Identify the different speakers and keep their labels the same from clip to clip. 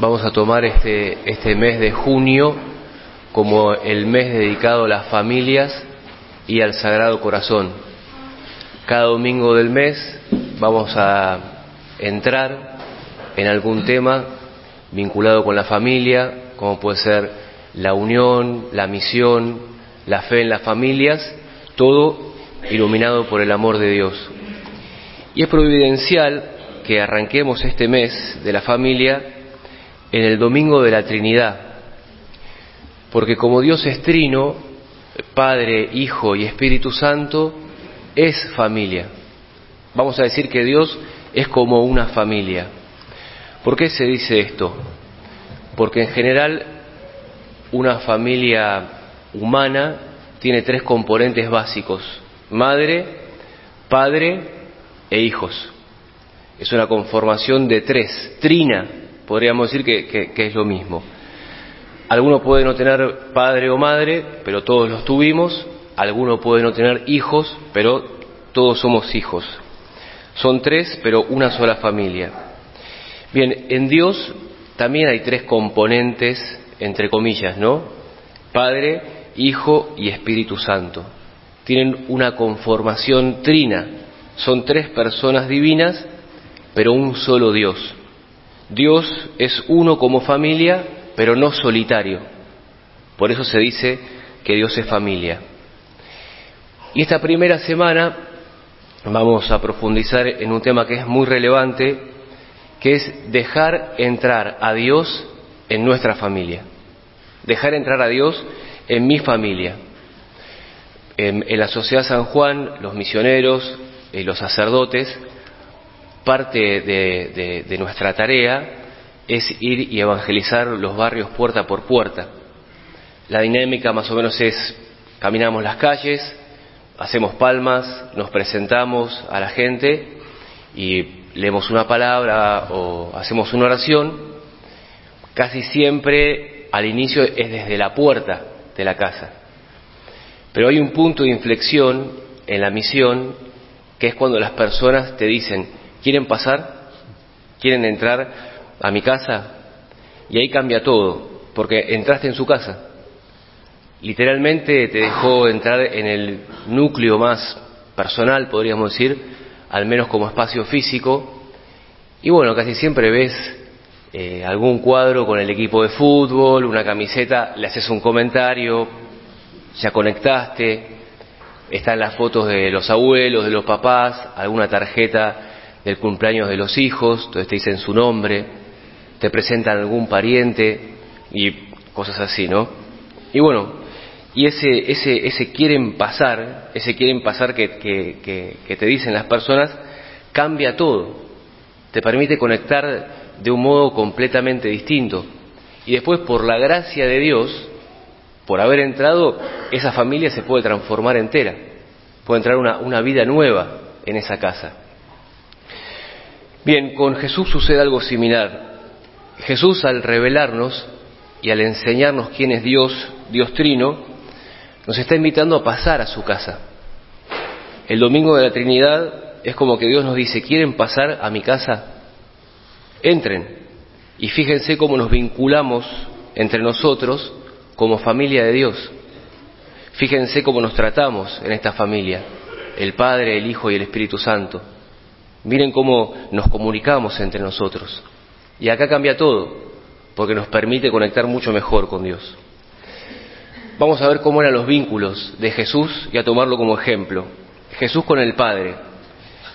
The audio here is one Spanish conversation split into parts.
Speaker 1: vamos a tomar este, este mes de junio como el mes dedicado a las familias y al Sagrado Corazón. Cada domingo del mes vamos a entrar en algún tema vinculado con la familia, como puede ser la unión, la misión, la fe en las familias, todo iluminado por el amor de Dios. Y es providencial que arranquemos este mes de la familia en el Domingo de la Trinidad, porque como Dios es trino, Padre, Hijo y Espíritu Santo, es familia. Vamos a decir que Dios es como una familia. ¿Por qué se dice esto? Porque en general una familia humana tiene tres componentes básicos, madre, padre e hijos. Es una conformación de tres, trina, podríamos decir que, es lo mismo. Alguno puede no tener padre o madre, pero todos los tuvimos. Alguno puede no tener hijos, pero todos somos hijos. Son tres, pero una sola familia. Bien, en Dios también hay tres componentes, entre comillas, ¿no? Padre, Hijo y Espíritu Santo. Tienen una conformación trina. Son tres personas divinas, pero un solo Dios. Dios es uno como familia, pero no solitario. Por eso se dice que Dios es familia. Y esta primera semana vamos a profundizar en un tema que es muy relevante, que es dejar entrar a Dios en nuestra familia. Dejar entrar a Dios en mi familia. En, la sociedad San Juan, los misioneros y los sacerdotes, parte de nuestra tarea es ir y evangelizar los barrios puerta por puerta. La dinámica más o menos es, caminamos las calles, hacemos palmas, nos presentamos a la gente y leemos una palabra o hacemos una oración. Casi siempre al inicio es desde la puerta de la casa. Pero hay un punto de inflexión en la misión que es cuando las personas te dicen, ¿quieren pasar? ¿Quieren entrar? a mi casa y ahí cambia todo, porque entraste en su casa. Literalmente te dejó entrar en el núcleo más personal, podríamos decir, al menos como espacio físico. Y bueno, casi siempre ves eh, algún cuadro con el equipo de fútbol, una camiseta, le haces un comentario, ya conectaste, están las fotos de los abuelos, de los papás, alguna tarjeta del cumpleaños de los hijos, entonces te dicen su nombre te presentan algún pariente y cosas así, ¿no? Y bueno, y ese, ese, ese quieren pasar, ese quieren pasar que, que, que, te dicen las personas, cambia todo, te permite conectar de un modo completamente distinto. Y después, por la gracia de Dios, por haber entrado, esa familia se puede transformar entera, puede entrar una, una vida nueva en esa casa. Bien, con Jesús sucede algo similar. Jesús al revelarnos y al enseñarnos quién es Dios, Dios Trino, nos está invitando a pasar a su casa. El domingo de la Trinidad es como que Dios nos dice, ¿quieren pasar a mi casa? Entren. Y fíjense cómo nos vinculamos entre nosotros como familia de Dios. Fíjense cómo nos tratamos en esta familia, el Padre, el Hijo y el Espíritu Santo. Miren cómo nos comunicamos entre nosotros. Y acá cambia todo, porque nos permite conectar mucho mejor con Dios. Vamos a ver cómo eran los vínculos de Jesús y a tomarlo como ejemplo. Jesús con el Padre.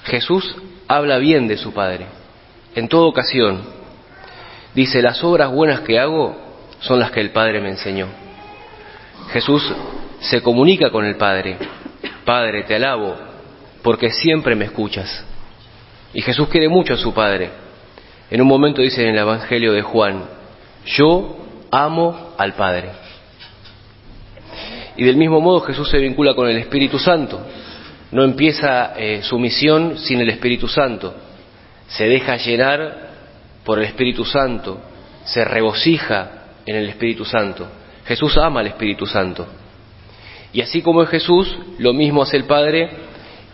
Speaker 1: Jesús habla bien de su Padre, en toda ocasión. Dice, las obras buenas que hago son las que el Padre me enseñó. Jesús se comunica con el Padre. Padre, te alabo, porque siempre me escuchas. Y Jesús quiere mucho a su Padre. En un momento dice en el Evangelio de Juan, yo amo al Padre. Y del mismo modo Jesús se vincula con el Espíritu Santo. No empieza eh, su misión sin el Espíritu Santo. Se deja llenar por el Espíritu Santo. Se regocija en el Espíritu Santo. Jesús ama al Espíritu Santo. Y así como es Jesús, lo mismo hace el Padre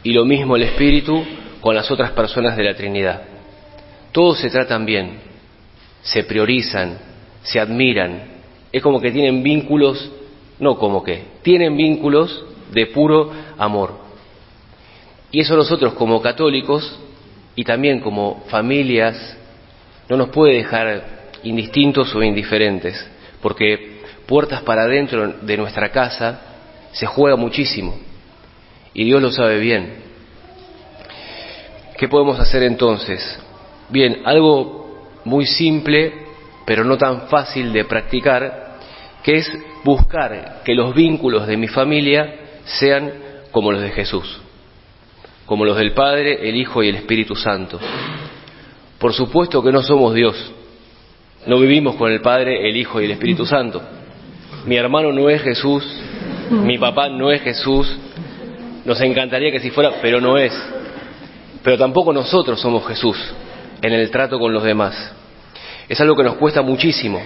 Speaker 1: y lo mismo el Espíritu con las otras personas de la Trinidad. Todos se tratan bien, se priorizan, se admiran. Es como que tienen vínculos, no como que, tienen vínculos de puro amor. Y eso nosotros como católicos y también como familias no nos puede dejar indistintos o indiferentes, porque puertas para adentro de nuestra casa se juega muchísimo y Dios lo sabe bien. ¿Qué podemos hacer entonces? Bien, algo muy simple, pero no tan fácil de practicar, que es buscar que los vínculos de mi familia sean como los de Jesús, como los del Padre, el Hijo y el Espíritu Santo. Por supuesto que no somos Dios, no vivimos con el Padre, el Hijo y el Espíritu Santo. Mi hermano no es Jesús, mi papá no es Jesús, nos encantaría que si fuera, pero no es. Pero tampoco nosotros somos Jesús en el trato con los demás. Es algo que nos cuesta muchísimo,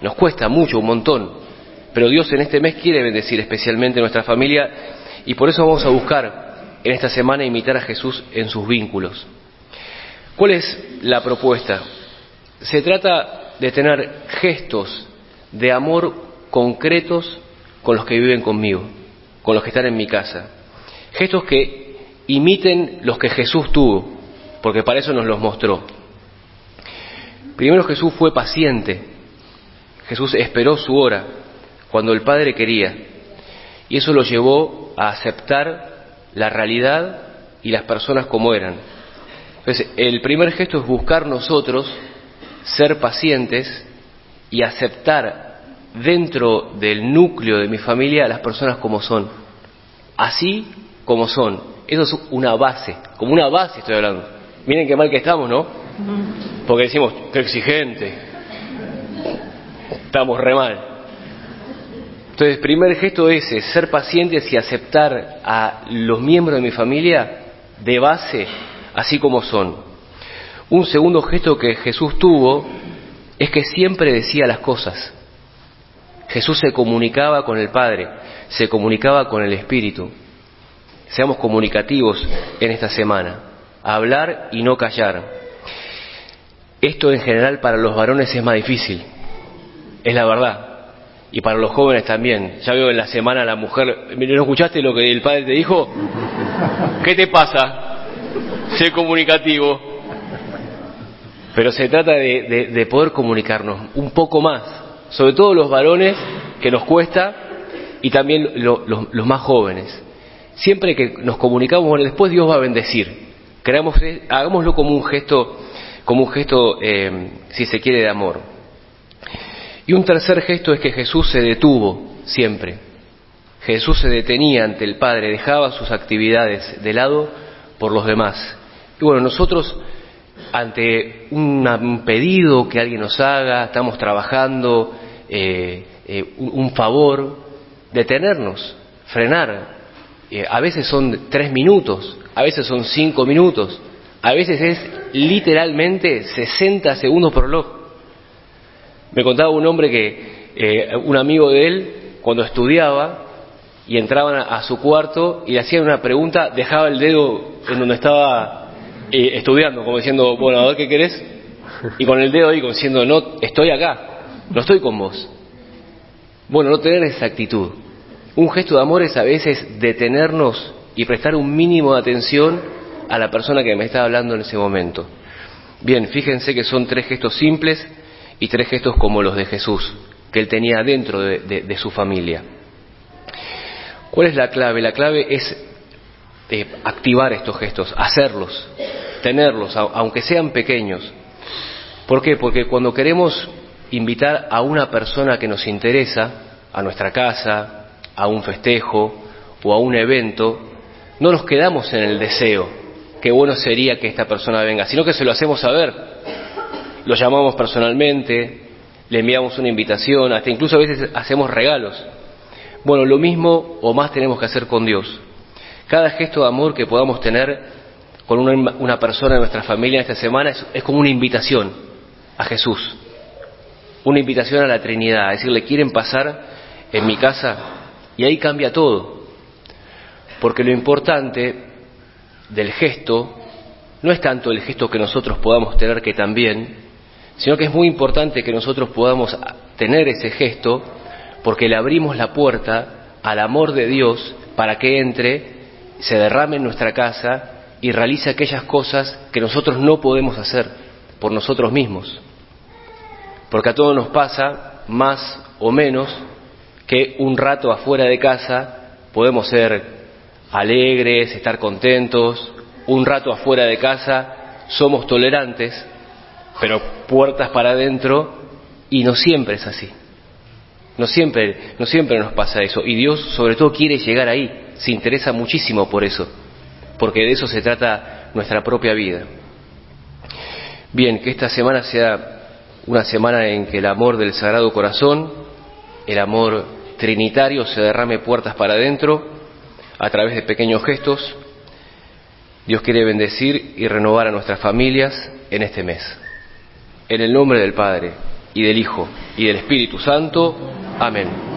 Speaker 1: nos cuesta mucho, un montón. Pero Dios en este mes quiere bendecir especialmente nuestra familia y por eso vamos a buscar en esta semana imitar a Jesús en sus vínculos. ¿Cuál es la propuesta? Se trata de tener gestos de amor concretos con los que viven conmigo, con los que están en mi casa. Gestos que imiten los que Jesús tuvo, porque para eso nos los mostró. Primero Jesús fue paciente, Jesús esperó su hora cuando el Padre quería, y eso lo llevó a aceptar la realidad y las personas como eran. Entonces, el primer gesto es buscar nosotros ser pacientes y aceptar dentro del núcleo de mi familia a las personas como son, así como son. Eso es una base, como una base estoy hablando. Miren qué mal que estamos, ¿no? Porque decimos, qué exigente. Estamos re mal. Entonces, el primer gesto es ese, ser pacientes y aceptar a los miembros de mi familia de base, así como son. Un segundo gesto que Jesús tuvo es que siempre decía las cosas. Jesús se comunicaba con el Padre, se comunicaba con el Espíritu. Seamos comunicativos en esta semana, hablar y no callar. Esto en general para los varones es más difícil, es la verdad. Y para los jóvenes también. Ya veo en la semana la mujer, ¿no escuchaste lo que el padre te dijo? ¿Qué te pasa? Sé comunicativo. Pero se trata de, poder comunicarnos un poco más, sobre todo los varones, que nos cuesta, y también los más jóvenes. Siempre que nos comunicamos, después Dios va a bendecir. Creamos, hagámoslo como un gesto, como un gesto, eh, si se quiere, de amor. Y un tercer gesto es que Jesús se detuvo siempre. Jesús se detenía ante el Padre, dejaba sus actividades de lado por los demás. Y bueno, nosotros ante un pedido que alguien nos haga, estamos trabajando, eh, eh, un, favor, detenernos, frenar. Eh, a veces son tres minutos, a veces son cinco minutos, a veces es literalmente 60 segundos por reloj. Me contaba un hombre que, un amigo de él, cuando estudiaba y entraban a su cuarto y le hacían una pregunta, dejaba el dedo en donde estaba estudiando, como diciendo, bueno, a ver qué querés, y con el dedo ahí, como diciendo, no, estoy acá, no estoy con vos. Bueno, no tener esa actitud. Un gesto de amor es a veces detenernos y prestar un mínimo de atención a la persona que me está hablando en ese momento. Bien, fíjense que son tres gestos simples y tres gestos como los de Jesús, que él tenía dentro de su familia. ¿Cuál es la clave? La clave es eh, activar estos gestos, hacerlos, tenerlos, aunque sean pequeños. ¿Por qué? Porque cuando queremos invitar a una persona que nos interesa, a nuestra casa, a un festejo o a un evento, no nos quedamos en el deseo, qué bueno sería que esta persona venga, sino que se lo hacemos saber. Lo llamamos personalmente, le enviamos una invitación, hasta incluso a veces hacemos regalos. Bueno, lo mismo o más tenemos que hacer con Dios. Cada gesto de amor que podamos tener con una, persona de nuestra familia esta semana es, como una invitación a Jesús, una invitación a la Trinidad, es decirle, quieren pasar en mi casa y ahí cambia todo. Porque lo importante del gesto no es tanto el gesto que nosotros podamos tener, que también, sino que es muy importante que nosotros podamos tener ese gesto porque le abrimos la puerta al amor de Dios para que entre, se derrame en nuestra casa y realice aquellas cosas que nosotros no podemos hacer por nosotros mismos. Porque a todos nos pasa, más o menos, que un rato afuera de casa podemos ser alegres, estar contentos, un rato afuera de casa somos tolerantes, pero puertas para adentro y no siempre es así. No siempre, no siempre nos pasa eso. Y Dios sobre todo quiere llegar ahí, se interesa muchísimo por eso, porque de eso se trata nuestra propia vida. Bien, que esta semana sea una semana en que el amor del Sagrado Corazón, el amor trinitario se derrame puertas para adentro a través de pequeños gestos. Dios quiere bendecir y renovar a nuestras familias en este mes. En el nombre del Padre, y del Hijo, y del Espíritu Santo. Amén.